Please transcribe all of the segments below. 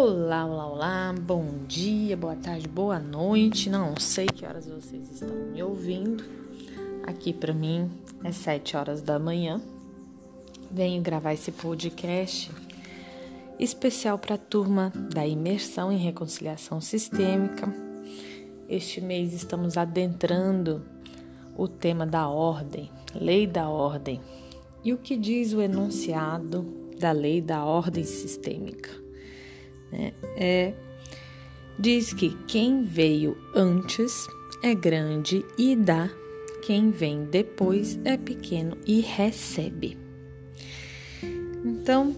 Olá, olá, olá, bom dia, boa tarde, boa noite. Não sei que horas vocês estão me ouvindo. Aqui para mim é 7 horas da manhã. Venho gravar esse podcast especial para a turma da imersão em reconciliação sistêmica. Este mês estamos adentrando o tema da ordem, lei da ordem. E o que diz o enunciado da lei da ordem sistêmica? Né, é, diz que quem veio antes é grande e dá, quem vem depois é pequeno e recebe. Então,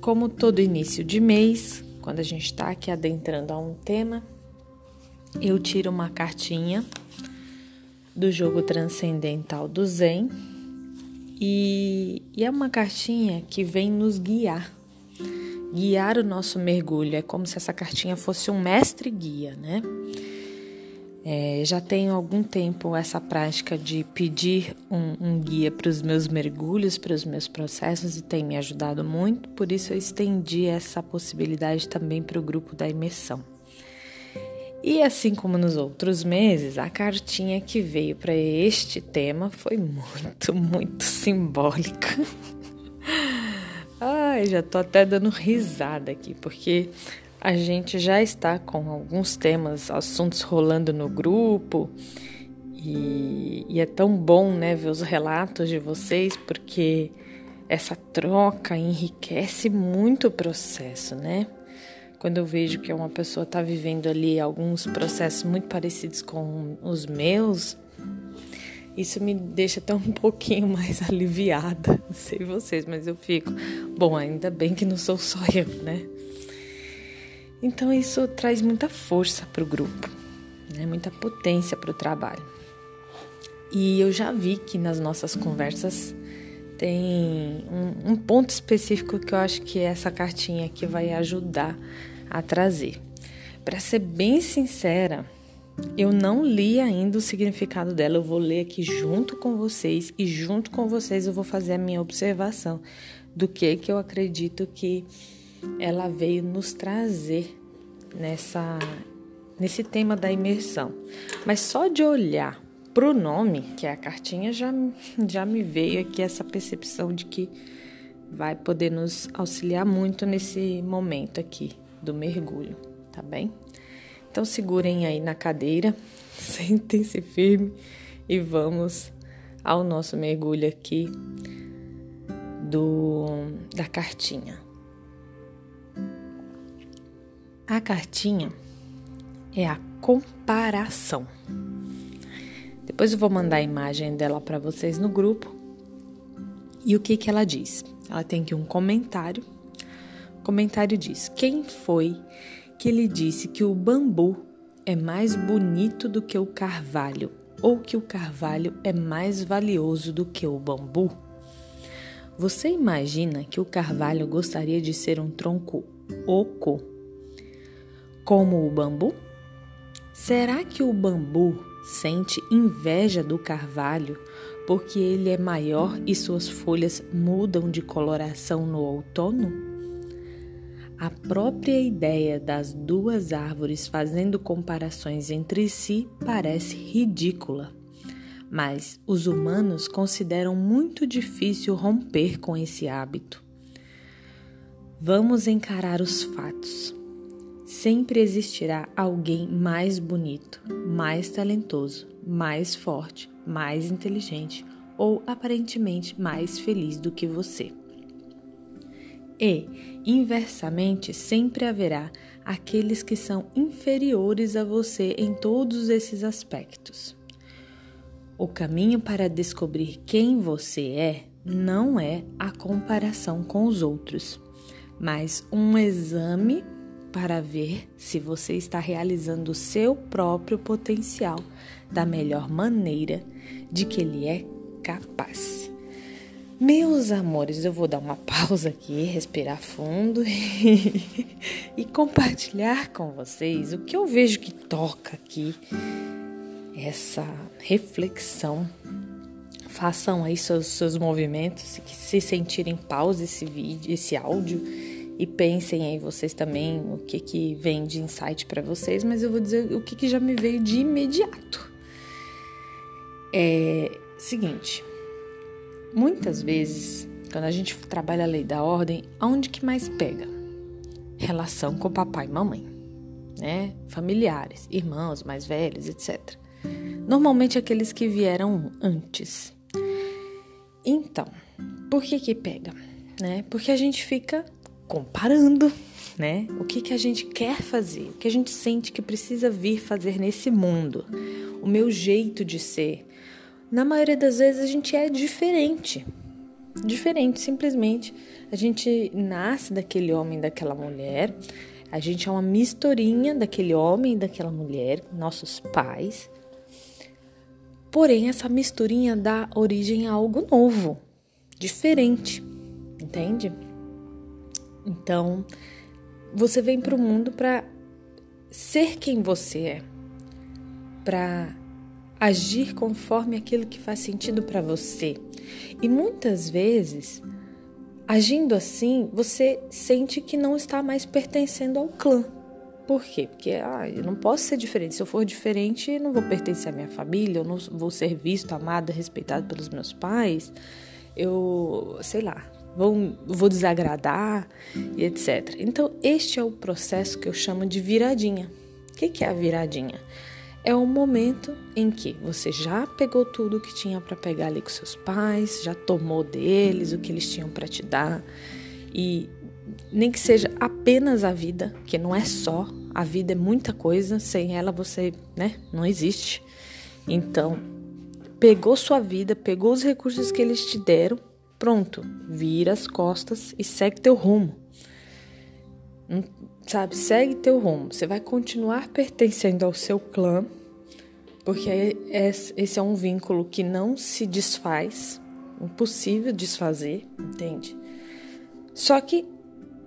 como todo início de mês, quando a gente está aqui adentrando a um tema, eu tiro uma cartinha do jogo transcendental do Zen e, e é uma cartinha que vem nos guiar guiar o nosso mergulho. É como se essa cartinha fosse um mestre guia, né? É, já tenho algum tempo essa prática de pedir um, um guia para os meus mergulhos, para os meus processos e tem me ajudado muito, por isso eu estendi essa possibilidade também para o grupo da imersão. E assim como nos outros meses, a cartinha que veio para este tema foi muito, muito simbólica. Ai, já tô até dando risada aqui, porque a gente já está com alguns temas, assuntos rolando no grupo. E, e, é tão bom, né, ver os relatos de vocês, porque essa troca enriquece muito o processo, né? Quando eu vejo que uma pessoa está vivendo ali alguns processos muito parecidos com os meus, isso me deixa até um pouquinho mais aliviada. Não sei vocês, mas eu fico. Bom, ainda bem que não sou só eu, né? Então isso traz muita força para o grupo, né? muita potência para o trabalho. E eu já vi que nas nossas conversas tem um, um ponto específico que eu acho que essa cartinha aqui vai ajudar a trazer. Para ser bem sincera, eu não li ainda o significado dela, eu vou ler aqui junto com vocês e junto com vocês eu vou fazer a minha observação do que que eu acredito que ela veio nos trazer nessa nesse tema da imersão. Mas só de olhar pro nome, que é a cartinha, já já me veio aqui essa percepção de que vai poder nos auxiliar muito nesse momento aqui do mergulho, tá bem? Então segurem aí na cadeira, sentem-se firme e vamos ao nosso mergulho aqui do da cartinha. A cartinha é a comparação. Depois eu vou mandar a imagem dela para vocês no grupo. E o que que ela diz? Ela tem aqui um comentário. O comentário diz: Quem foi que lhe disse que o bambu é mais bonito do que o carvalho, ou que o carvalho é mais valioso do que o bambu? Você imagina que o carvalho gostaria de ser um tronco oco, como o bambu? Será que o bambu sente inveja do carvalho porque ele é maior e suas folhas mudam de coloração no outono? A própria ideia das duas árvores fazendo comparações entre si parece ridícula, mas os humanos consideram muito difícil romper com esse hábito. Vamos encarar os fatos. Sempre existirá alguém mais bonito, mais talentoso, mais forte, mais inteligente ou aparentemente mais feliz do que você. E, inversamente, sempre haverá aqueles que são inferiores a você em todos esses aspectos. O caminho para descobrir quem você é não é a comparação com os outros, mas um exame para ver se você está realizando o seu próprio potencial da melhor maneira de que ele é capaz. Meus amores, eu vou dar uma pausa aqui, respirar fundo e, e, compartilhar com vocês o que eu vejo que toca aqui, essa reflexão. Façam aí seus, seus movimentos, se sentirem pausa esse vídeo, esse áudio e pensem aí vocês também o que que vem de insight para vocês, mas eu vou dizer o que que já me veio de imediato. É seguinte, muitas vezes quando a gente trabalha a lei da ordem, aonde que mais pega? Relação com papai e mamãe, né? Familiares, irmãos mais velhos, etc. Normalmente aqueles que vieram antes. Então, por que que pega? Né? Porque a gente fica comparando, né? O que que a gente quer fazer, o que a gente sente que precisa vir fazer nesse mundo, o meu jeito de ser. Na maioria das vezes a gente é diferente, diferente, simplesmente. A gente nasce daquele homem, daquela mulher, a gente é uma misturinha daquele homem e daquela mulher, nossos pais. Porém, essa misturinha dá origem a algo novo, diferente, entende? Então, você vem para o mundo para ser quem você é, para agir conforme aquilo que faz sentido para você. E muitas vezes, agindo assim, você sente que não está mais pertencendo ao clã. Por quê? Porque ah, eu não posso ser diferente. Se eu for diferente, eu não vou pertencer à minha família, eu não vou ser visto, amado, respeitado pelos meus pais. Eu, sei lá, vou, vou desagradar e etc. Então, este é o processo que eu chamo de viradinha. O que é a viradinha? É o momento em que você já pegou tudo que tinha para pegar ali com seus pais, já tomou deles o que eles tinham para te dar e nem que seja apenas a vida, que não é só, a vida é muita coisa, sem ela você, né, não existe. Então, pegou sua vida, pegou os recursos que eles te deram, pronto, vira as costas e segue teu rumo. Sabe, segue teu rumo. Você vai continuar pertencendo ao seu clã, porque esse é um vínculo que não se desfaz, impossível desfazer, entende? Só que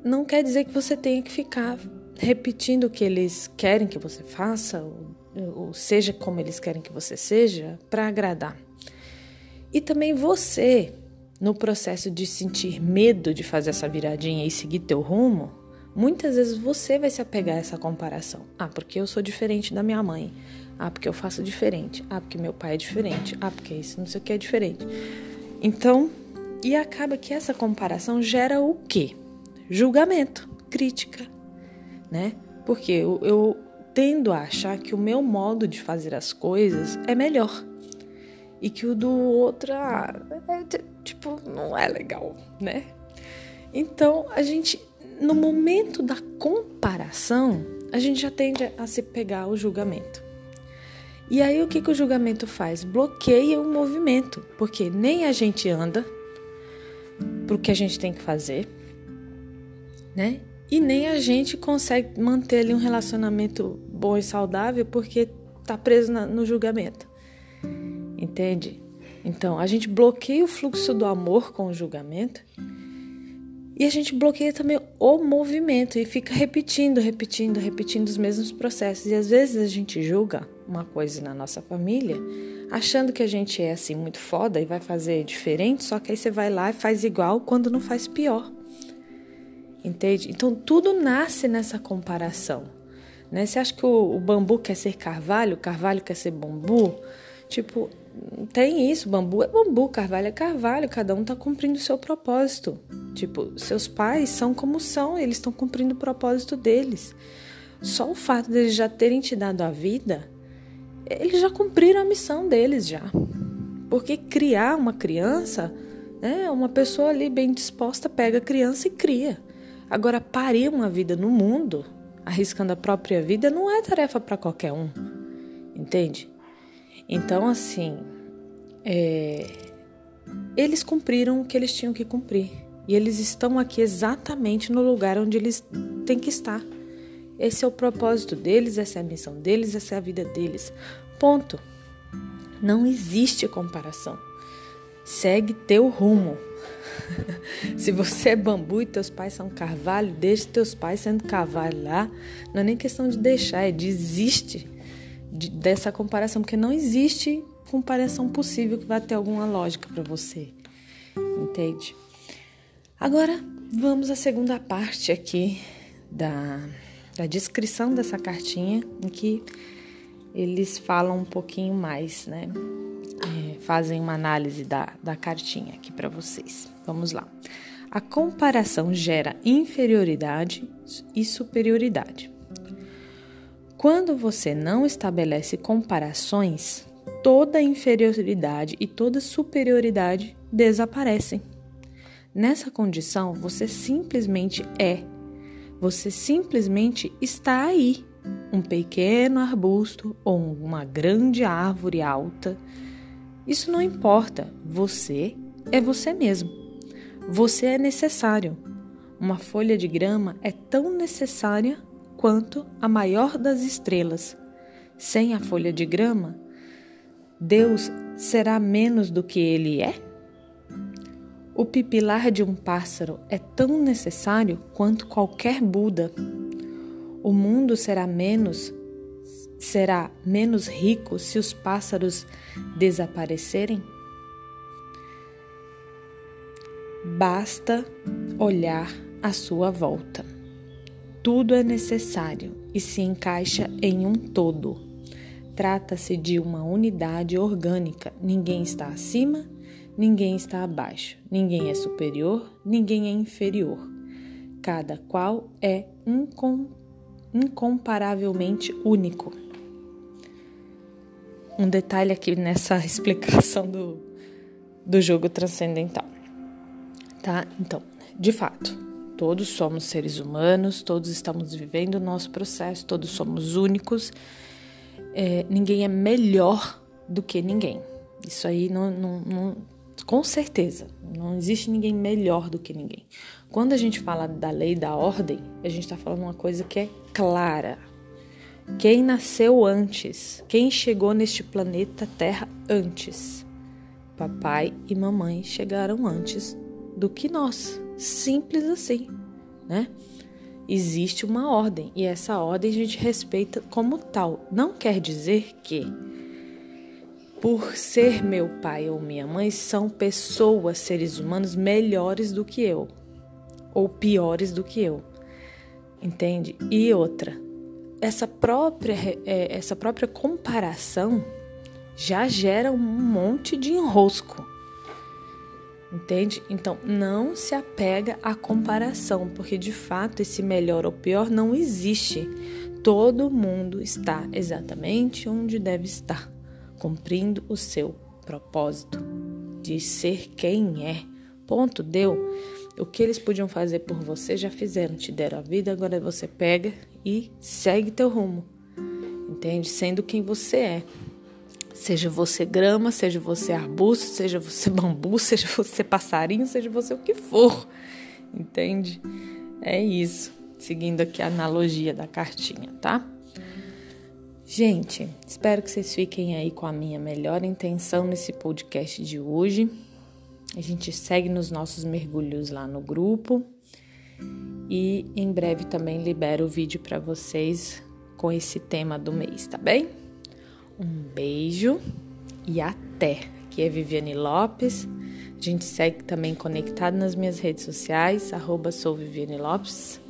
não quer dizer que você tenha que ficar repetindo o que eles querem que você faça, ou seja como eles querem que você seja, para agradar. E também você, no processo de sentir medo de fazer essa viradinha e seguir teu rumo, Muitas vezes você vai se apegar a essa comparação. Ah, porque eu sou diferente da minha mãe. Ah, porque eu faço diferente. Ah, porque meu pai é diferente. Ah, porque isso não sei o que é diferente. Então, e acaba que essa comparação gera o quê? Julgamento, crítica, né? Porque eu, eu tendo a achar que o meu modo de fazer as coisas é melhor e que o do outro, ah, é, tipo, não é legal, né? Então, a gente no momento da comparação, a gente já tende a se pegar o julgamento. E aí o que, que o julgamento faz? Bloqueia o movimento, porque nem a gente anda para o que a gente tem que fazer, né? E nem a gente consegue manter ali um relacionamento bom e saudável porque tá preso na, no julgamento. Entende? Então, a gente bloqueia o fluxo do amor com o julgamento e a gente bloqueia também o movimento e fica repetindo, repetindo, repetindo os mesmos processos. E às vezes a gente julga uma coisa na nossa família, achando que a gente é assim muito foda e vai fazer diferente, só que aí você vai lá e faz igual quando não faz pior. Entende? Então tudo nasce nessa comparação. Né? Você acha que o, o bambu quer ser carvalho, o carvalho quer ser bambu? Tipo, tem isso, bambu é bambu, carvalho é carvalho, cada um está cumprindo o seu propósito. Tipo, seus pais são como são, eles estão cumprindo o propósito deles. Só o fato deles já terem te dado a vida, eles já cumpriram a missão deles já. Porque criar uma criança, né, uma pessoa ali bem disposta pega a criança e cria. Agora, parir uma vida no mundo, arriscando a própria vida, não é tarefa para qualquer um. Entende? Então, assim, é, eles cumpriram o que eles tinham que cumprir. E eles estão aqui exatamente no lugar onde eles têm que estar. Esse é o propósito deles, essa é a missão deles, essa é a vida deles. Ponto. Não existe comparação. Segue teu rumo. Se você é bambu e teus pais são carvalho, deixe teus pais sendo carvalho lá. Não é nem questão de deixar, é desiste de, dessa comparação, porque não existe comparação possível que vai ter alguma lógica para você. Entende? Agora, vamos à segunda parte aqui da, da descrição dessa cartinha, em que eles falam um pouquinho mais, né? É, fazem uma análise da, da cartinha aqui para vocês. Vamos lá. A comparação gera inferioridade e superioridade. Quando você não estabelece comparações, toda inferioridade e toda superioridade desaparecem. Nessa condição, você simplesmente é. Você simplesmente está aí. Um pequeno arbusto ou uma grande árvore alta. Isso não importa. Você é você mesmo. Você é necessário. Uma folha de grama é tão necessária quanto a maior das estrelas. Sem a folha de grama, Deus será menos do que ele é? O pipilar de um pássaro é tão necessário quanto qualquer Buda. O mundo será menos será menos rico se os pássaros desaparecerem? Basta olhar à sua volta. Tudo é necessário e se encaixa em um todo. Trata-se de uma unidade orgânica. Ninguém está acima, ninguém está abaixo. Ninguém é superior, ninguém é inferior. Cada qual é incom incomparavelmente único. Um detalhe aqui nessa explicação do, do jogo transcendental tá? Então, de fato, todos somos seres humanos, todos estamos vivendo o nosso processo, todos somos únicos, é, ninguém é melhor do que ninguém. Isso aí não, não, não, com certeza, não existe ninguém melhor do que ninguém. Quando a gente fala da lei da ordem, a gente está falando uma coisa que é clara. Quem nasceu antes, quem chegou neste planeta Terra antes? Papai e mamãe chegaram antes do que nós. Simples assim, né? Existe uma ordem e essa ordem a gente respeita como tal. Não quer dizer que, por ser meu pai ou minha mãe, são pessoas, seres humanos melhores do que eu ou piores do que eu. Entende? E outra, essa própria, é, essa própria comparação já gera um monte de enrosco. Entende? Então, não se apega à comparação, porque de fato esse melhor ou pior não existe. Todo mundo está exatamente onde deve estar, cumprindo o seu propósito de ser quem é. Ponto, deu. O que eles podiam fazer por você já fizeram, te deram a vida, agora você pega e segue teu rumo. Entende? Sendo quem você é. Seja você grama, seja você arbusto, seja você bambu, seja você passarinho, seja você o que for. Entende? É isso. Seguindo aqui a analogia da cartinha, tá? Gente, espero que vocês fiquem aí com a minha melhor intenção nesse podcast de hoje. A gente segue nos nossos mergulhos lá no grupo e em breve também libero o vídeo para vocês com esse tema do mês, tá bem? Um beijo e até. Aqui é Viviane Lopes. A gente segue também conectado nas minhas redes sociais, arroba sou Viviane Lopes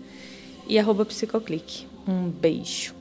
e arroba Psicoclique. Um beijo.